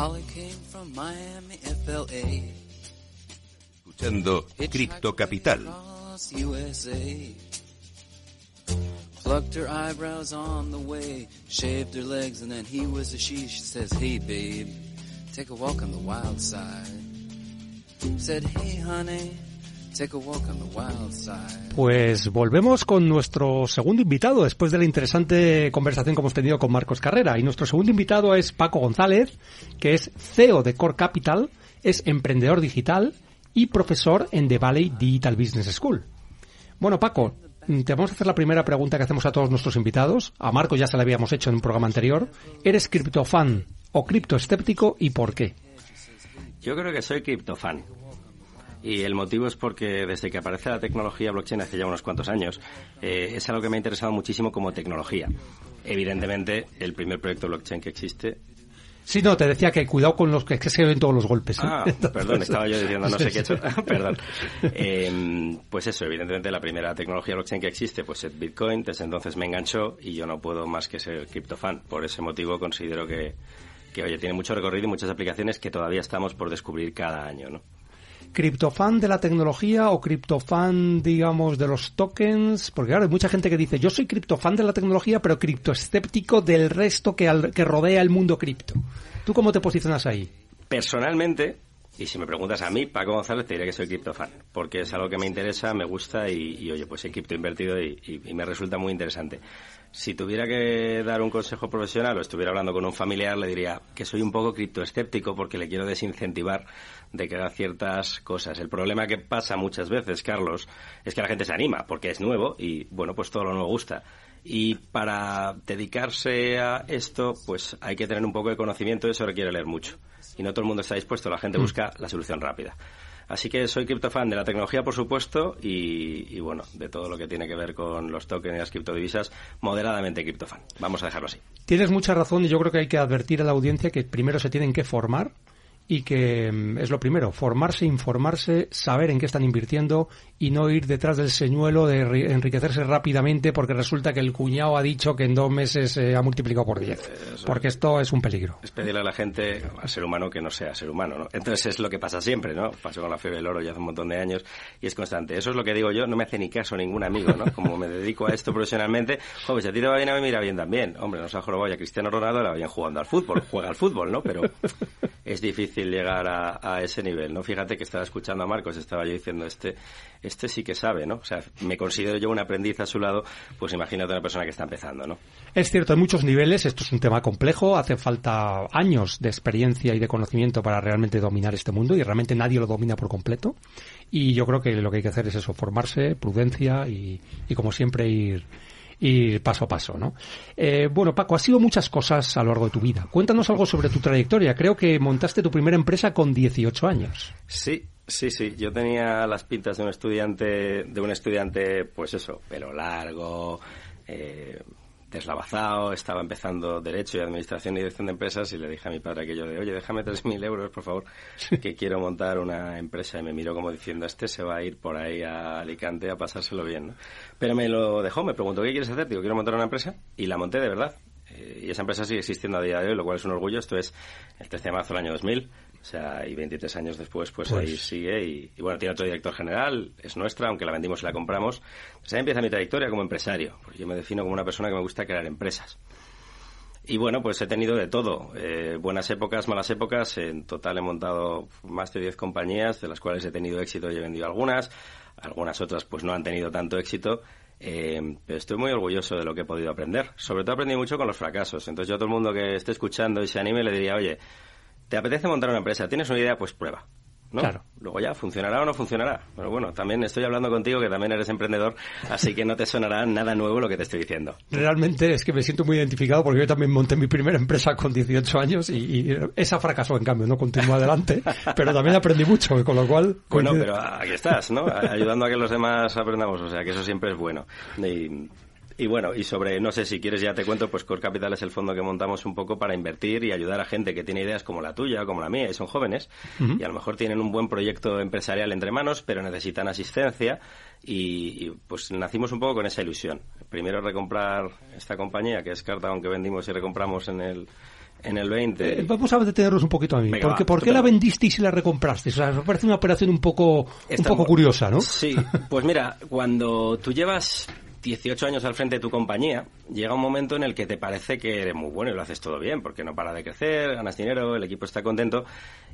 Holly came from Miami, FLA. Escuchando Crypto Capital. USA. Plucked her eyebrows on the way, shaved her legs, and then he was a she. She says, Hey babe, take a walk on the wild side. Said, Hey honey, Pues volvemos con nuestro segundo invitado después de la interesante conversación que hemos tenido con Marcos Carrera. Y nuestro segundo invitado es Paco González, que es CEO de Core Capital, es emprendedor digital y profesor en The Valley Digital Business School. Bueno, Paco, te vamos a hacer la primera pregunta que hacemos a todos nuestros invitados. A Marco ya se la habíamos hecho en un programa anterior. ¿Eres criptofan o criptoescéptico y por qué? Yo creo que soy criptofan. Y el motivo es porque desde que aparece la tecnología blockchain hace ya unos cuantos años, eh, es algo que me ha interesado muchísimo como tecnología. Evidentemente, el primer proyecto blockchain que existe Sí, no, te decía que cuidado con los que, que se ven todos los golpes. ¿eh? Ah, perdón, estaba yo diciendo no sé qué he hecho. perdón. Eh, pues eso, evidentemente la primera tecnología blockchain que existe pues es Bitcoin, desde entonces me enganchó y yo no puedo más que ser criptofan. Por ese motivo considero que, que, oye, tiene mucho recorrido y muchas aplicaciones que todavía estamos por descubrir cada año, ¿no? Criptofan de la tecnología o criptofan, digamos, de los tokens? Porque claro, hay mucha gente que dice, yo soy criptofan de la tecnología, pero criptoescéptico del resto que, al, que rodea el mundo cripto. ¿Tú cómo te posicionas ahí? Personalmente, y si me preguntas a mí, Paco González, te diré que soy criptofan, porque es algo que me interesa, me gusta y, oye, pues he cripto invertido y, y, y me resulta muy interesante. Si tuviera que dar un consejo profesional o estuviera hablando con un familiar, le diría que soy un poco criptoescéptico porque le quiero desincentivar de que haga ciertas cosas. El problema que pasa muchas veces, Carlos, es que la gente se anima porque es nuevo y, bueno, pues todo lo nuevo gusta. Y para dedicarse a esto, pues hay que tener un poco de conocimiento y eso requiere leer mucho. Y no todo el mundo está dispuesto, la gente busca la solución rápida. Así que soy criptofan de la tecnología, por supuesto, y, y, bueno, de todo lo que tiene que ver con los tokens y las criptodivisas, moderadamente criptofan. Vamos a dejarlo así. Tienes mucha razón y yo creo que hay que advertir a la audiencia que primero se tienen que formar y que mm, es lo primero, formarse, informarse, saber en qué están invirtiendo y no ir detrás del señuelo de enriquecerse rápidamente porque resulta que el cuñado ha dicho que en dos meses se ha multiplicado por diez. Porque esto es un peligro. Es pedirle a la gente, al ser humano, que no sea ser humano, ¿no? Entonces es lo que pasa siempre, ¿no? Pasó con la fiebre del oro ya hace un montón de años y es constante. Eso es lo que digo yo, no me hace ni caso ningún amigo, ¿no? Como me dedico a esto profesionalmente, joder, si a ti te va bien, a mí me irá bien también. Hombre, no se ha jorobado ya Cristiano Ronaldo, la bien jugando al fútbol, juega al fútbol, ¿no? Pero es difícil llegar a, a, ese nivel, ¿no? Fíjate que estaba escuchando a Marcos, estaba yo diciendo, este, este sí que sabe, ¿no? O sea, me considero yo un aprendiz a su lado, pues imagínate una persona que está empezando, ¿no? Es cierto, hay muchos niveles, esto es un tema complejo, hace falta años de experiencia y de conocimiento para realmente dominar este mundo y realmente nadie lo domina por completo. Y yo creo que lo que hay que hacer es eso, formarse, prudencia y, y como siempre ir ir paso a paso, ¿no? Eh, bueno, Paco, has sido muchas cosas a lo largo de tu vida. Cuéntanos algo sobre tu trayectoria. Creo que montaste tu primera empresa con 18 años. Sí, sí, sí. Yo tenía las pintas de un estudiante, de un estudiante, pues eso, pelo largo, eh, deslavazado, estaba empezando Derecho y Administración y Dirección de Empresas y le dije a mi padre aquello de, oye, déjame 3.000 euros, por favor, que quiero montar una empresa. Y me miró como diciendo, este se va a ir por ahí a Alicante a pasárselo bien, ¿no? Pero me lo dejó, me preguntó, ¿qué quieres hacer? Digo, quiero montar una empresa y la monté de verdad. Eh, y esa empresa sigue existiendo a día de hoy, lo cual es un orgullo. Esto es el 13 de marzo del año 2000. O sea, y 23 años después, pues, pues. ahí sigue. Y, y, bueno, tiene otro director general, es nuestra, aunque la vendimos y la compramos. Pues ahí empieza mi trayectoria como empresario. Pues yo me defino como una persona que me gusta crear empresas. Y bueno, pues he tenido de todo. Eh, buenas épocas, malas épocas. En total he montado más de 10 compañías, de las cuales he tenido éxito y he vendido algunas. Algunas otras, pues no han tenido tanto éxito. Eh, pero estoy muy orgulloso de lo que he podido aprender. Sobre todo aprendí mucho con los fracasos. Entonces yo a todo el mundo que esté escuchando y se anime le diría, oye, ¿Te apetece montar una empresa? ¿Tienes una idea? Pues prueba. ¿No? Claro. Luego ya, ¿funcionará o no funcionará? Pero bueno, también estoy hablando contigo que también eres emprendedor, así que no te sonará nada nuevo lo que te estoy diciendo. Realmente es que me siento muy identificado porque yo también monté mi primera empresa con 18 años y, y esa fracasó, en cambio, no continuó adelante, pero también aprendí mucho, con lo cual... Bueno, pero aquí estás, ¿no? Ayudando a que los demás aprendamos, o sea, que eso siempre es bueno. Y, y bueno, y sobre, no sé si quieres ya te cuento, pues Core Capital es el fondo que montamos un poco para invertir y ayudar a gente que tiene ideas como la tuya, como la mía, y son jóvenes, uh -huh. y a lo mejor tienen un buen proyecto empresarial entre manos, pero necesitan asistencia, y, y, pues nacimos un poco con esa ilusión. Primero recomprar esta compañía, que es Cartagon, que vendimos y recompramos en el en el 20. Eh, vamos a detenernos un poquito a mí. Venga, porque, va, ¿Por qué la vendisteis y la recomprasteis? O sea, me parece una operación un poco, un poco curiosa, ¿no? Sí, pues mira, cuando tú llevas 18 años al frente de tu compañía, llega un momento en el que te parece que eres muy bueno y lo haces todo bien, porque no para de crecer, ganas dinero, el equipo está contento.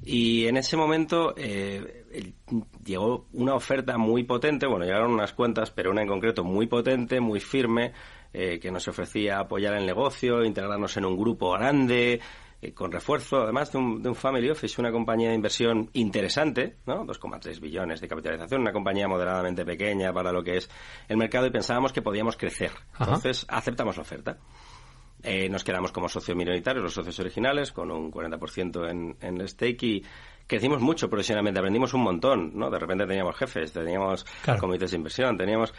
Y en ese momento eh, llegó una oferta muy potente, bueno, llegaron unas cuentas, pero una en concreto muy potente, muy firme, eh, que nos ofrecía apoyar el negocio, integrarnos en un grupo grande, eh, con refuerzo, además de un, de un family office, una compañía de inversión interesante, ¿no? 2,3 billones de capitalización, una compañía moderadamente pequeña para lo que es el mercado y pensábamos que podíamos crecer. Ajá. Entonces aceptamos la oferta. Eh, nos quedamos como socios minoritarios, los socios originales, con un 40% en, en el stake y crecimos mucho profesionalmente, aprendimos un montón, ¿no? De repente teníamos jefes, teníamos Claro. comités de inversión, teníamos...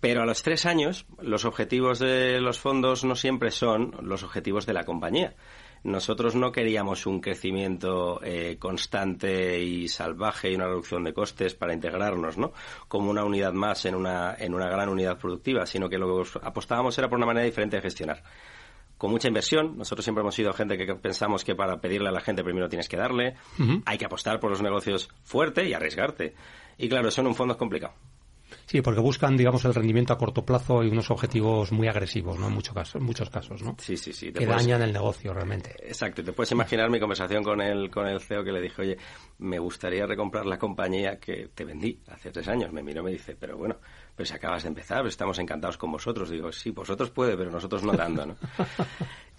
Pero a los tres años, los objetivos de los fondos no siempre son los objetivos de la compañía. Nosotros no queríamos un crecimiento eh, constante y salvaje y una reducción de costes para integrarnos, ¿no? Como una unidad más en una, en una gran unidad productiva, sino que lo que apostábamos era por una manera diferente de gestionar con mucha inversión. Nosotros siempre hemos sido gente que pensamos que para pedirle a la gente primero tienes que darle. Hay que apostar por los negocios fuerte y arriesgarte. Y claro, eso en un fondo es complicado. Sí, porque buscan, digamos, el rendimiento a corto plazo y unos objetivos muy agresivos, ¿no? En, muchos casos, en muchos casos, ¿no? Sí, sí, sí. Que puedes- dañan el negocio realmente. Exacto, te puedes imaginar mi conversación con el, con el CEO que le dije, oye, me gustaría recomprar la compañía que te vendí hace tres años. Me miró y me dice, pero bueno, pero si acabas de empezar, estamos encantados con vosotros. Digo, sí, vosotros puede, pero nosotros no tanto, ¿no?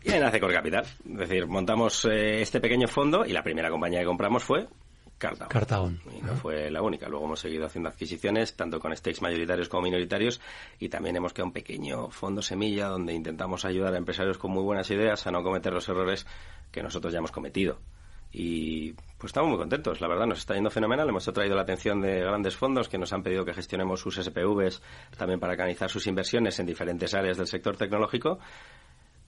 Y ahí nace Core Capital. Es decir, montamos eh, este pequeño fondo y la primera compañía que compramos fue Cartago. Cartagon. Y no fue la única. Luego hemos seguido haciendo adquisiciones, tanto con stakes mayoritarios como minoritarios, y también hemos creado un pequeño fondo semilla donde intentamos ayudar a empresarios con muy buenas ideas a no cometer los errores que nosotros ya hemos cometido. Y pues estamos muy contentos, la verdad, nos está yendo fenomenal. Hemos atraído la atención de grandes fondos que nos han pedido que gestionemos sus SPVs también para canalizar sus inversiones en diferentes áreas del sector tecnológico.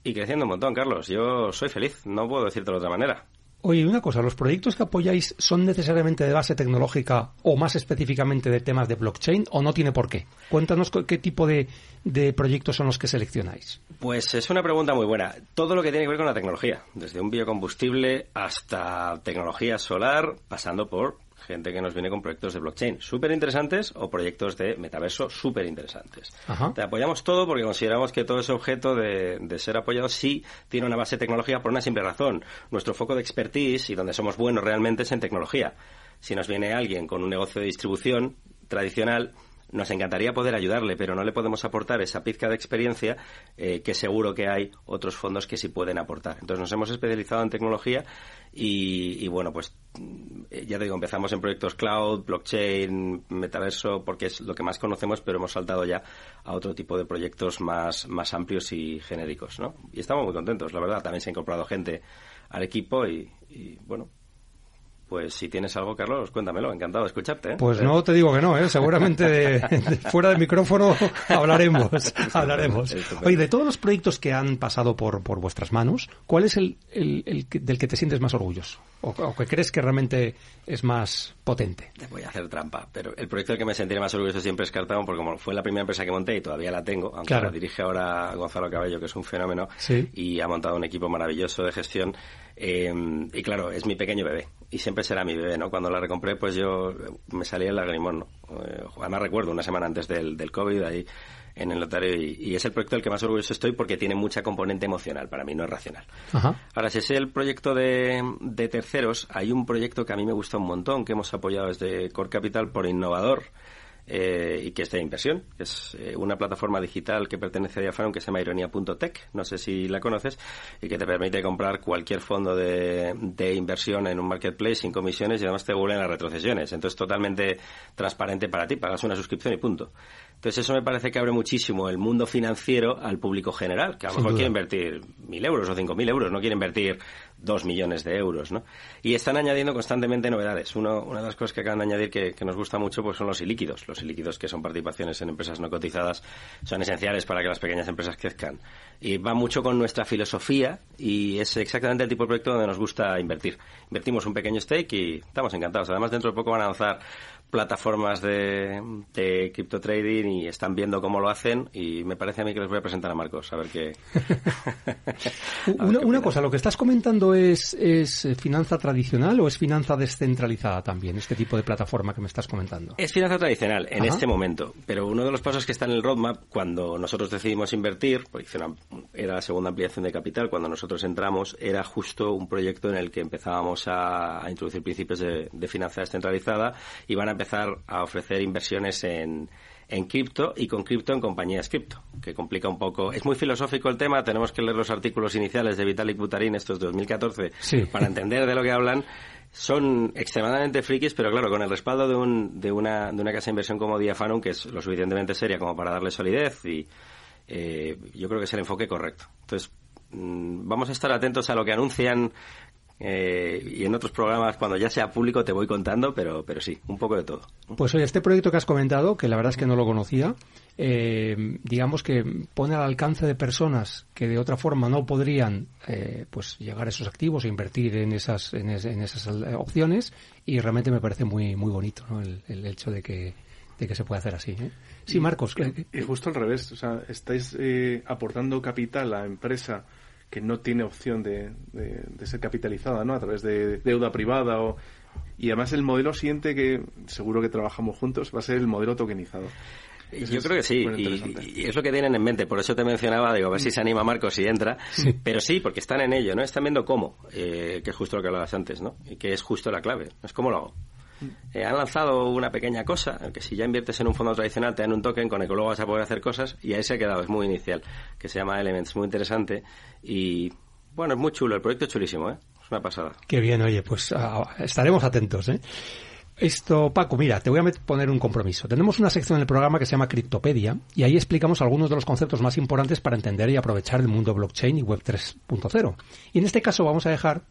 Y creciendo un montón, Carlos. Yo soy feliz, no puedo decirte de otra manera. Oye, una cosa, ¿los proyectos que apoyáis son necesariamente de base tecnológica o más específicamente de temas de blockchain o no tiene por qué? Cuéntanos qué tipo de, de proyectos son los que seleccionáis. Pues es una pregunta muy buena. Todo lo que tiene que ver con la tecnología, desde un biocombustible hasta tecnología solar, pasando por gente que nos viene con proyectos de blockchain súper interesantes o proyectos de metaverso súper interesantes. Te apoyamos todo porque consideramos que todo ese objeto de, de ser apoyado sí tiene una base tecnológica por una simple razón. Nuestro foco de expertise y donde somos buenos realmente es en tecnología. Si nos viene alguien con un negocio de distribución tradicional, nos encantaría poder ayudarle, pero no le podemos aportar esa pizca de experiencia eh, que seguro que hay otros fondos que sí pueden aportar. Entonces nos hemos especializado en tecnología y, y, bueno, pues mm, ya te digo, empezamos en proyectos cloud, blockchain, metaverso, porque es lo que más conocemos, pero hemos saltado ya a otro tipo de proyectos más, más amplios y genéricos, ¿no? Y estamos muy contentos, la verdad. También se ha incorporado gente al equipo y, y bueno, pues si tienes algo, Carlos, cuéntamelo. Encantado de escucharte. ¿eh? Pues no te digo que no, ¿eh? seguramente de, de fuera del micrófono hablaremos, hablaremos. Oye, de todos los proyectos que han pasado por, por vuestras manos, ¿cuál es el, el- del que te sientes más orgulloso? ¿O, o que crees que realmente es más potente? Te voy a hacer trampa, pero el proyecto del que me sentiré más orgulloso siempre es Cartago, porque como fue la primera empresa que monté y todavía la tengo, aunque Claro. la dirige ahora Gonzalo Cabello, que es un fenómeno, Sí. y ha montado un equipo maravilloso de gestión. Eh, y claro, es mi pequeño bebé, y siempre será mi bebé, ¿no? Cuando la recompré, pues yo me salía el lagrimón, ¿no? Eh, además recuerdo una semana antes del, del COVID ahí en el notario, y, y es el proyecto del que más orgulloso estoy porque tiene mucha componente emocional, para mí no es racional. Ajá. Ahora, si es el proyecto de, de terceros, hay un proyecto que a mí me gusta un montón, que hemos apoyado desde Core Capital por innovador eh, y que es de inversión. Es eh, una plataforma digital que pertenece a Diafaron que se llama ironia.tech, no sé si la conoces, y que te permite comprar cualquier fondo de, de inversión en un marketplace sin comisiones y además te devuelven las retrocesiones. Entonces, totalmente transparente para ti, pagas una suscripción y punto. Entonces, eso me parece que abre muchísimo el mundo financiero al público general, que a lo mejor quiere invertir mil euros o cinco mil euros, no quiere invertir dos millones de euros, ¿no? Y están añadiendo constantemente novedades. Uno, una de las cosas que acaban de añadir que, que nos gusta mucho pues son los ilíquidos. Los ilíquidos que son participaciones en empresas no cotizadas son esenciales para que las pequeñas empresas crezcan. Y va mucho con nuestra filosofía y es exactamente el tipo de proyecto donde nos gusta invertir. Invertimos un pequeño stake y estamos encantados. Además, dentro de poco van a lanzar plataformas de, de cripto trading y están viendo cómo lo hacen y me parece a mí que les voy a presentar a Marcos a ver qué. una, una cosa, lo que estás comentando es, es finanza tradicional o es finanza descentralizada también, este tipo de plataforma que me estás comentando. Es finanza tradicional en este momento, pero uno de los pasos que está en el roadmap cuando nosotros decidimos invertir, porque era la segunda ampliación de capital, cuando nosotros entramos era justo un proyecto en el que empezábamos a, introducir principios de, de finanza descentralizada y van a empezar a ofrecer inversiones en, en cripto y con cripto en compañías cripto, que complica un poco. Es muy filosófico el tema, tenemos que leer los artículos iniciales de Vitalik Buterin, estos de 2014, para entender de lo que hablan. Son extremadamente frikis, pero claro, con el respaldo de, un, de, una, de una casa de inversión como Diafanum, que es lo suficientemente seria como para darle solidez y eh, yo creo que es el enfoque correcto. Entonces, mm, vamos a estar atentos a lo que anuncian eh, y en otros programas, cuando ya sea público, te voy contando, pero, pero sí, un poco de todo. Pues oye, este proyecto que has comentado, que la verdad es que no lo conocía, eh, digamos que pone al alcance de personas que de otra forma no podrían eh, pues llegar a esos activos e invertir en esas, en, esas opciones y realmente me parece muy, muy bonito el, hecho de que, de que se pueda hacer así. Sí, Marcos. Y, justo al revés, o sea, estáis aportando capital a la empresa que no tiene opción de, de, ser capitalizada, ¿no? A través de deuda privada o... Y además el modelo siguiente que seguro que trabajamos juntos va a ser el modelo tokenizado. Yo creo que sí, y, es lo que tienen en mente. Por eso te mencionaba, digo, a ver si se anima Marcos y entra. Pero sí, porque están en ello, ¿no? Están viendo cómo, eh, que es justo lo que hablabas antes, ¿no? Y que es justo la clave. Es cómo lo hago. Eh, han lanzado una pequeña cosa, que si ya inviertes en un fondo tradicional te dan un token con el que luego vas a poder hacer cosas y ahí se ha quedado, es muy inicial, que se llama Elements, muy interesante y bueno, es muy chulo, el proyecto es chulísimo, ¿eh? es una pasada. Qué bien, oye, pues estaremos atentos. ¿eh? Esto, Paco, mira, te voy a poner un compromiso. Tenemos una sección en el programa que se llama Criptopedia y ahí explicamos algunos de los conceptos más importantes para entender y aprovechar el mundo blockchain y web 3.0. Y en este caso vamos a dejar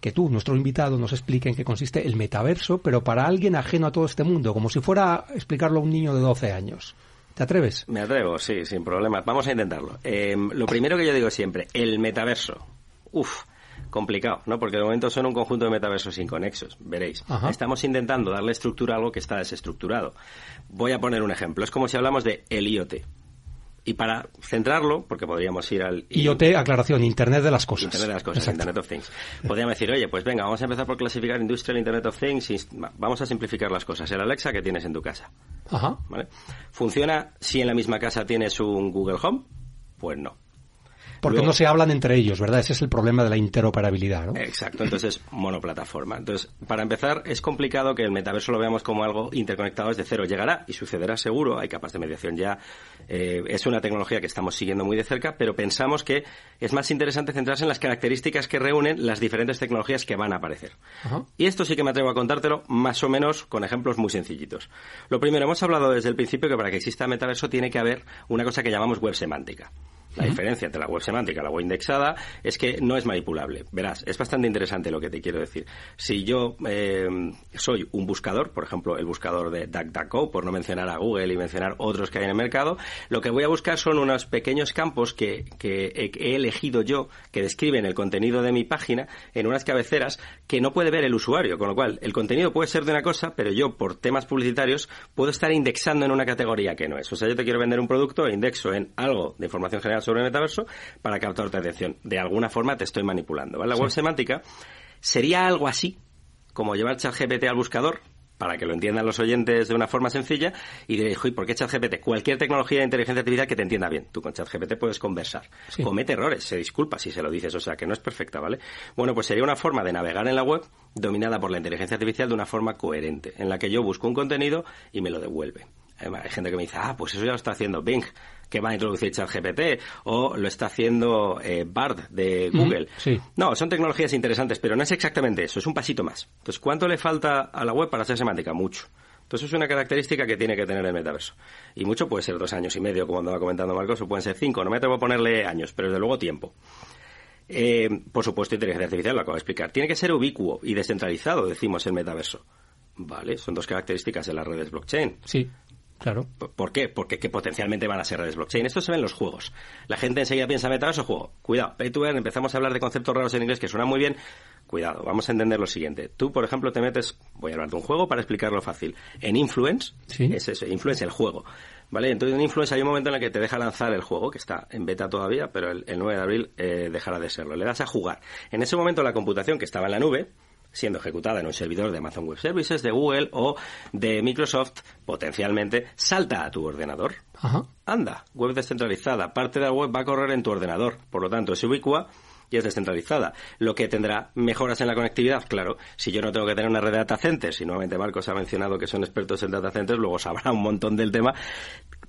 que tú, nuestro invitado, nos explique en qué consiste el metaverso, pero para alguien ajeno a todo este mundo, como si fuera explicarlo a un niño de 12 años. ¿Te atreves? Me atrevo, sí, sin problema. Vamos a intentarlo. Eh, lo primero que yo digo siempre, el metaverso. Uf, complicado, ¿no? Porque de momento son un conjunto de metaversos inconexos, veréis. Estamos intentando darle estructura a algo que está desestructurado. Voy a poner un ejemplo. Es como si hablamos de el IoT. Y para centrarlo, porque podríamos ir al... IoT, aclaración, Internet de las Cosas. Internet de las Cosas, Internet of Things. Podríamos decir, oye, pues venga, vamos a empezar por clasificar Industrial Internet of Things y vamos a simplificar las cosas. El Alexa que tienes en tu casa. Ajá. ¿Vale? ¿Funciona si en la misma casa tienes un Google Home? Pues no. Porque no se hablan entre ellos, ¿verdad? Ese es el problema de la interoperabilidad, ¿no? Exacto, entonces monoplataforma. Entonces, para empezar, es complicado que el metaverso lo veamos como algo interconectado desde cero. Llegará y sucederá seguro, hay capas de mediación ya. Eh, es una tecnología que estamos siguiendo muy de cerca, pero pensamos que es más interesante centrarse en las características que reúnen las diferentes tecnologías que van a aparecer. Y esto sí que me atrevo a contártelo más o menos con ejemplos muy sencillitos. Lo primero, hemos hablado desde el principio que para que exista metaverso tiene que haber una cosa que llamamos web semántica. La diferencia entre la web semántica y la web indexada es que no es manipulable. Verás, es bastante interesante lo que te quiero decir. Si yo eh, soy un buscador, por ejemplo, el buscador de DuckDuckGo, por no mencionar a Google y mencionar otros que hay en el mercado, lo que voy a buscar son unos pequeños campos que, que he elegido yo, que describen el contenido de mi página en unas cabeceras que no puede ver el usuario. Con lo cual, el contenido puede ser de una cosa, pero yo, por temas publicitarios, puedo estar indexando en una categoría que no es. O sea, yo te quiero vender un producto e indexo en algo de información general sobre el metaverso para captar tu atención. De alguna forma te estoy manipulando. ¿vale? La web semántica sería algo así como llevar ChatGPT al buscador, para que lo entiendan los oyentes de una forma sencilla, y diréis, ¿por qué ChatGPT? Cualquier tecnología de inteligencia artificial que te entienda bien. Tú con ChatGPT puedes conversar. Comete errores, se disculpa si se lo dices, o sea, que no es perfecta, ¿vale? Bueno, pues sería una forma de navegar en la web dominada por la inteligencia artificial de una forma coherente, en la que yo busco un contenido y me lo devuelve. Hay gente que me dice, ah, pues eso ya lo está haciendo Bing que va a introducir ChatGPT o lo está haciendo eh, Bard de Google. No, son tecnologías interesantes, pero no es exactamente eso, es un pasito más. Entonces, ¿cuánto le falta a la web para ser semántica? Mucho. Entonces es una característica que tiene que tener el metaverso. Y mucho puede ser dos años y medio, como andaba comentando Marcos, o pueden ser cinco. No me atrevo a ponerle años, pero desde luego tiempo. Eh, por supuesto, inteligencia artificial, lo acabo de explicar. Tiene que ser ubicuo y descentralizado, decimos el metaverso. Vale, son dos características de las redes blockchain. Sí. Claro. ¿Por qué? Porque que potencialmente van a ser redes blockchain. Esto se ve en los juegos. La gente enseguida piensa metaverso juego. Cuidado, pay to earn, empezamos a hablar de conceptos raros en inglés que suenan muy bien cuidado, vamos a entender lo siguiente. Tú, por ejemplo, te metes, voy a hablar de un juego para explicarlo fácil, en Influence, Sí. es eso, Influence el juego. ¿Vale? Entonces en Influence hay un momento en el que te deja lanzar el juego, que está en beta todavía, pero el, el 9 de abril eh, dejará de serlo. Le das a jugar. En ese momento la computación que estaba en la nube, siendo ejecutada en un servidor de Amazon Web Services, de Google o de Microsoft, potencialmente salta a tu ordenador. Ajá. Anda, web descentralizada. Parte de la web va a correr en tu ordenador. Por lo tanto, es ubicua y es descentralizada. Lo que tendrá mejoras en la conectividad, claro. Si yo no tengo que tener una red de data centers, y nuevamente Marcos ha mencionado que son expertos en data centers, luego sabrá un montón del tema.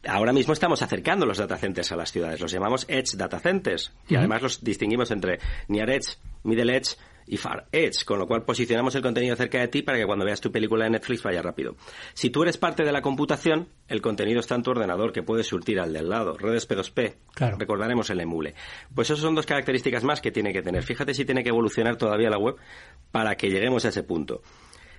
Ahora mismo estamos acercando los data centers a las ciudades. Los llamamos Edge Data Centers. Y además los distinguimos entre Near Edge, Middle Edge y Far Edge, con lo cual posicionamos el contenido cerca de ti para que cuando veas tu película de Netflix vaya rápido. Si tú eres parte de la computación, el contenido está en tu ordenador, que puedes surtir al del lado. Redes P2P, Claro. recordaremos el emule. Pues esas son dos características más que tiene que tener. Fíjate si tiene que evolucionar todavía la web para que lleguemos a ese punto.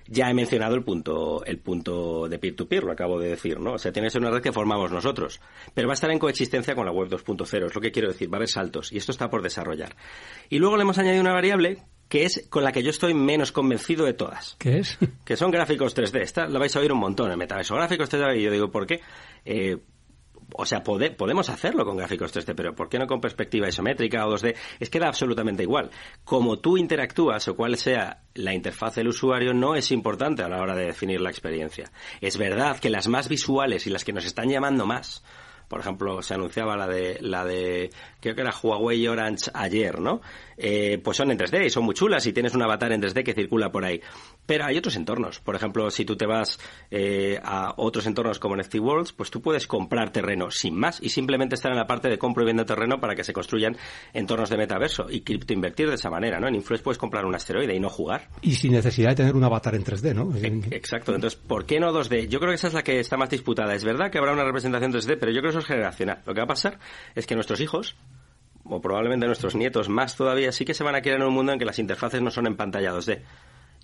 Ya he mencionado el punto, el punto de peer-to-peer, lo acabo de decir, ¿no? O sea, tiene que ser una red que formamos nosotros. Pero va a estar en coexistencia con la web 2.0, es lo que quiero decir, va a haber saltos. Y esto está por desarrollar. Y luego le hemos añadido una variable que es con la que yo estoy menos convencido de todas ¿Qué es? que son gráficos 3D. Esta la vais a oír un montón, el metaverso. Gráficos 3D, y yo digo, ¿por qué? Eh, o sea, pode- podemos hacerlo con gráficos 3D, pero ¿por qué no con perspectiva isométrica o 2D? Es que da absolutamente igual. Como tú interactúas o cuál sea la interfaz del usuario, no es importante a la hora de definir la experiencia. Es verdad que las más visuales y las que nos están llamando más, por ejemplo, se anunciaba la de, la de, creo que era Huawei Orange ayer, ¿no? Eh, pues son en 3D y son muy chulas y tienes un avatar en 3D que circula por ahí. Pero hay otros entornos. Por ejemplo, si tú te vas eh, a otros entornos como NFT Worlds, pues tú puedes comprar terreno sin más y simplemente estar en la parte de compro y vendo terreno para que se construyan entornos de metaverso y criptoinvertir de esa manera, ¿no? En Influence puedes comprar un asteroide y no jugar. Y sin necesidad de tener un avatar en 3D, ¿no? Exacto, entonces, ¿por qué no 2D? Yo creo que esa es la que está más disputada. Es verdad que habrá una representación 3D, pero yo creo que eso es generacional. Lo que va a pasar es que nuestros hijos, o probablemente nuestros nietos más todavía, sí que se van a criar en un mundo en que las interfaces no son en pantalla 2D.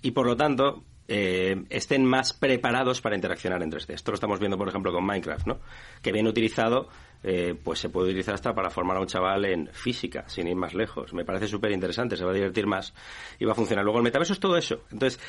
Y por lo tanto, eh, estén más preparados para interaccionar en 3D. Esto lo estamos viendo, por ejemplo, con Minecraft, ¿no? Que bien utilizado, eh, pues se puede utilizar hasta para formar a un chaval en física, sin ir más lejos. Me parece súper interesante, se va a divertir más y va a funcionar. Luego, el metaverso es todo eso. Entonces,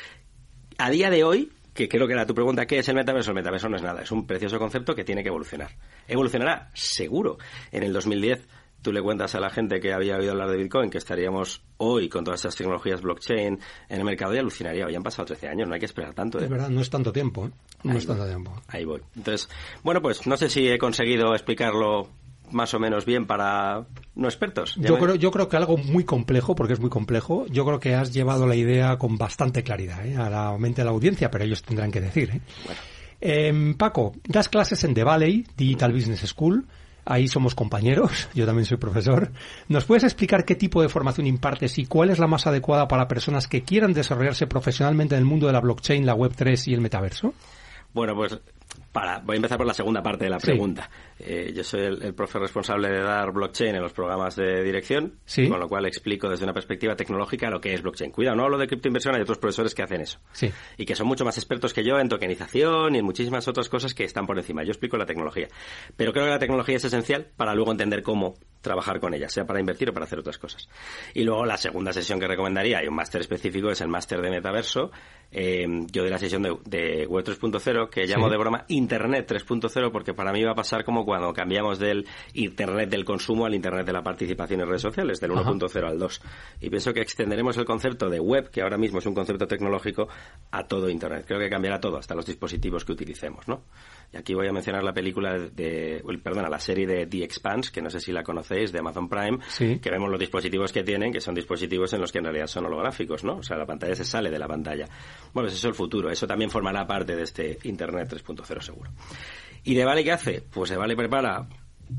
a día de hoy, que creo que era tu pregunta, ¿qué es el metaverso? El metaverso no es nada, es un precioso concepto que tiene que evolucionar. Evolucionará, seguro. En el 2010 tú le cuentas a la gente que había oído hablar de Bitcoin que estaríamos hoy con todas estas tecnologías blockchain en el mercado y alucinaría. Hoy han pasado 13 años, no hay que esperar tanto. ¿eh? Es verdad, no es tanto tiempo, ¿eh? No Ahí es tanto voy. tiempo. Ahí voy. Entonces, bueno, pues no sé si he conseguido explicarlo más o menos bien para no expertos. Yo creo, yo creo que algo muy complejo, porque es muy complejo, yo creo que has llevado la idea con bastante claridad ¿eh? a la mente de la audiencia, pero ellos tendrán que decir. Em, Paco, das clases en The Valley, Digital Business School, ahí somos compañeros, yo también soy profesor. ¿Nos puedes explicar qué tipo de formación impartes y cuál es la más adecuada para personas que quieran desarrollarse profesionalmente en el mundo de la blockchain, la Web3 y el metaverso? Bueno, pues para, voy a empezar por la segunda parte de la Sí. Eh, yo soy el, el profe responsable de dar blockchain en los programas de dirección, Sí. con lo cual explico desde una perspectiva tecnológica lo que es blockchain. Cuidado, no hablo de criptoinversión, hay otros profesores que hacen eso. Sí. Y que son mucho más expertos que yo en tokenización y en muchísimas otras cosas que están por encima. Yo explico la tecnología. Pero creo que la tecnología es esencial para luego entender cómo trabajar con ella, sea para invertir o para hacer otras cosas. Y luego la segunda sesión que recomendaría, hay un máster específico, es el máster de metaverso. Eh, yo de la sesión de, de Web 3.0, que llamo Sí. de broma Internet 3.0, porque para mí va a pasar como cuando cambiamos del Internet del consumo al Internet de la participación en redes sociales, del Ajá. 1.0 al 2. Y pienso que extenderemos el concepto de web, que ahora mismo es un concepto tecnológico, a todo Internet. Creo que cambiará todo, hasta los dispositivos que utilicemos, ¿no? Y aquí voy a mencionar la película de, perdona, la serie de The Expanse, que no sé si la conocéis, de Amazon Prime, Sí. que vemos los dispositivos que tienen, que son dispositivos en los que en realidad son holográficos, ¿no? O sea, la pantalla se sale de la pantalla. Bueno, pues eso es el futuro, eso también formará parte de este Internet 3.0 seguro. ¿Y de Vale qué hace? Pues de Vale prepara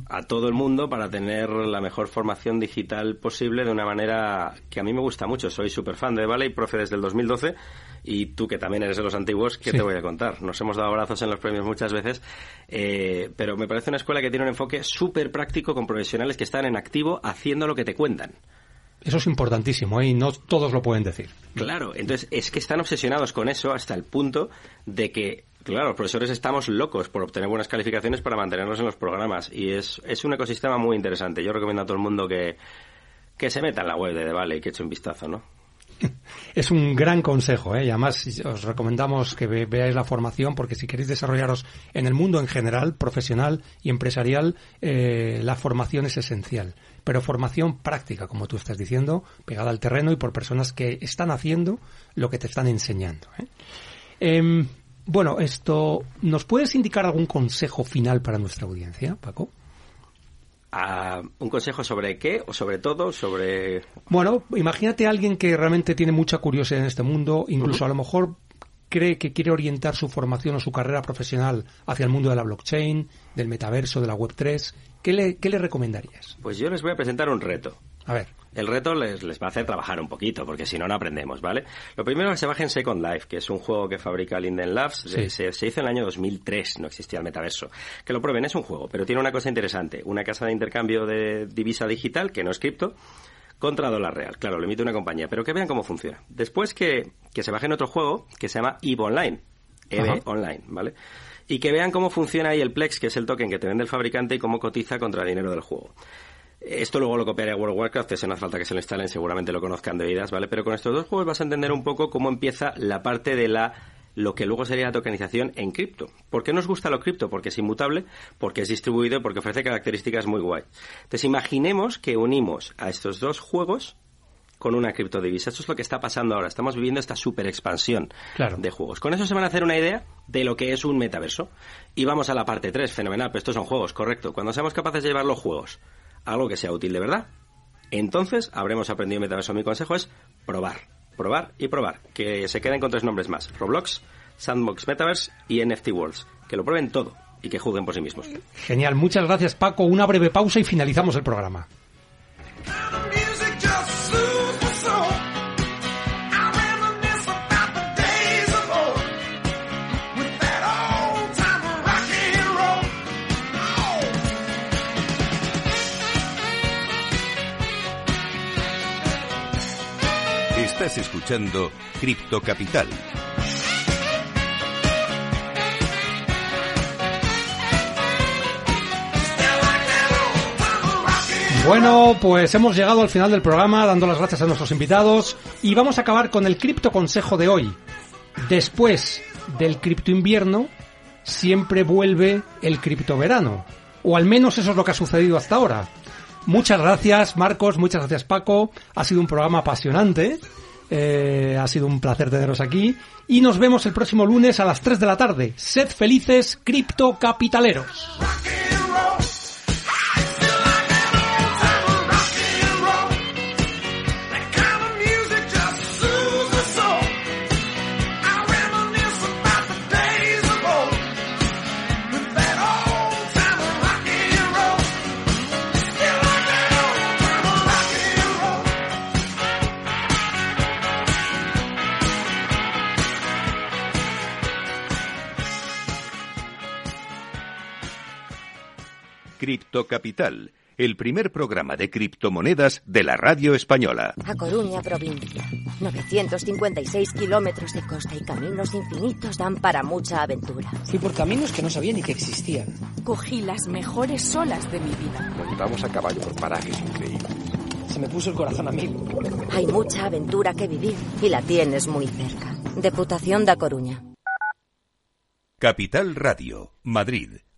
a todo el mundo para tener la mejor formación digital posible de una manera que a mí me gusta mucho. Soy súper fan de Vale y profe desde el 2012 y tú que también eres de los antiguos, ¿qué Sí. te voy a contar? Nos hemos dado abrazos en los premios muchas veces, eh, pero me parece una escuela que tiene un enfoque súper práctico con profesionales que están en activo haciendo lo que te cuentan. Eso es importantísimo ¿eh? y no todos lo pueden decir. Claro, entonces es que están obsesionados con eso hasta el punto de que, claro, los profesores estamos locos por obtener buenas calificaciones para mantenernos en los programas y es, es un ecosistema muy interesante. Yo recomiendo a todo el mundo que, que se meta en la web de Valley y que eche un vistazo, ¿no? es un gran consejo, ¿eh? y además os recomendamos que veáis la formación porque si queréis desarrollaros en el mundo en general, profesional y empresarial, eh, la formación es esencial. Pero formación práctica, como tú estás diciendo, pegada al terreno y por personas que están haciendo lo que te están enseñando. ¿eh? Em, bueno, esto, ¿nos puedes indicar algún consejo final para nuestra audiencia, Paco? un consejo sobre qué o sobre todo sobre bueno imagínate a alguien que realmente tiene mucha curiosidad en este mundo incluso a lo mejor cree que quiere orientar su formación o su carrera profesional hacia el mundo de la blockchain del metaverso de la web 3 qué le qué le recomendarías pues yo les voy a presentar un reto a ver el reto les, les va a hacer trabajar un poquito, porque si no, no aprendemos, ¿vale? Lo primero es que se bajen Second Life, que es un juego que fabrica Linden Labs. Se, se, hizo en el año 2003, no existía el metaverso. Que lo prueben, es un juego, pero tiene una cosa interesante. Una casa de intercambio de divisa digital, que no es cripto, contra dólar real. Claro, lo emite una compañía, pero que vean cómo funciona. Después que, que se bajen otro juego que se llama EVE Online. EVE Online, ¿vale? Y que vean cómo funciona ahí el Plex, que es el token que te vende el fabricante y cómo cotiza contra el dinero del juego. Esto luego lo copiaré a World of Warcraft, eso no hace falta que se lo instalen, seguramente lo conozcan de oídas, ¿vale? Pero con estos dos juegos vas a entender un poco cómo empieza la parte de la lo que luego sería la tokenización en cripto. ¿Por qué nos gusta lo cripto? Porque es inmutable, porque es distribuido, porque ofrece características muy guay. Entonces imaginemos que unimos a estos dos juegos con una criptodivisa. Esto es lo que está pasando ahora. Estamos viviendo esta super expansión de juegos. Con eso se van a hacer una idea de lo que es un metaverso. Y vamos a la parte 3, fenomenal, pero estos son juegos, correcto. Cuando seamos capaces de llevar los juegos algo que sea útil de verdad, entonces habremos aprendido metaverso. Mi consejo es probar, probar y probar. Que se queden con tres nombres más. Roblox, Sandbox Metaverse y NFT Worlds. Que lo prueben todo y que juzguen por sí mismos. Genial, muchas gracias Paco. Una breve pausa y finalizamos el programa. Estás escuchando Cripto Capital. Bueno, pues hemos llegado al final del programa dando las gracias a nuestros invitados y vamos a acabar con el cripto consejo de hoy. Después del cripto invierno, siempre vuelve el cripto verano. O al menos eso es lo que ha sucedido hasta ahora. Muchas gracias Marcos, muchas gracias Paco. Ha sido un programa apasionante. Eh, ha sido un placer teneros aquí. Y nos vemos el próximo lunes a las 3 de la tarde. Sed felices, criptocapitaleros. Cripto Capital, el primer programa de criptomonedas de la radio española. A Coruña, provincia. 956 kilómetros de costa y caminos infinitos dan para mucha aventura. Fui por caminos que no sabía ni que existían. Cogí las mejores olas de mi vida. Montamos a caballo por parajes increíbles. Se me puso el corazón a mil. Hay mucha aventura que vivir y la tienes muy cerca. Deputación de Coruña. Capital Radio, Madrid,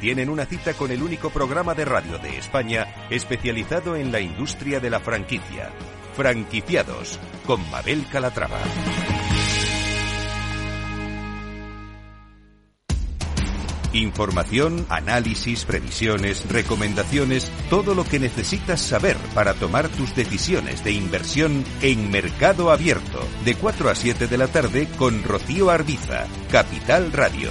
tienen una cita con el único programa de radio de España especializado en la industria de la franquicia. Franquiciados con Mabel Calatrava. Información, análisis, previsiones, recomendaciones, todo lo que necesitas saber para tomar tus decisiones de inversión en Mercado Abierto, de 4 a 7 de la tarde con Rocío Arbiza, Capital Radio.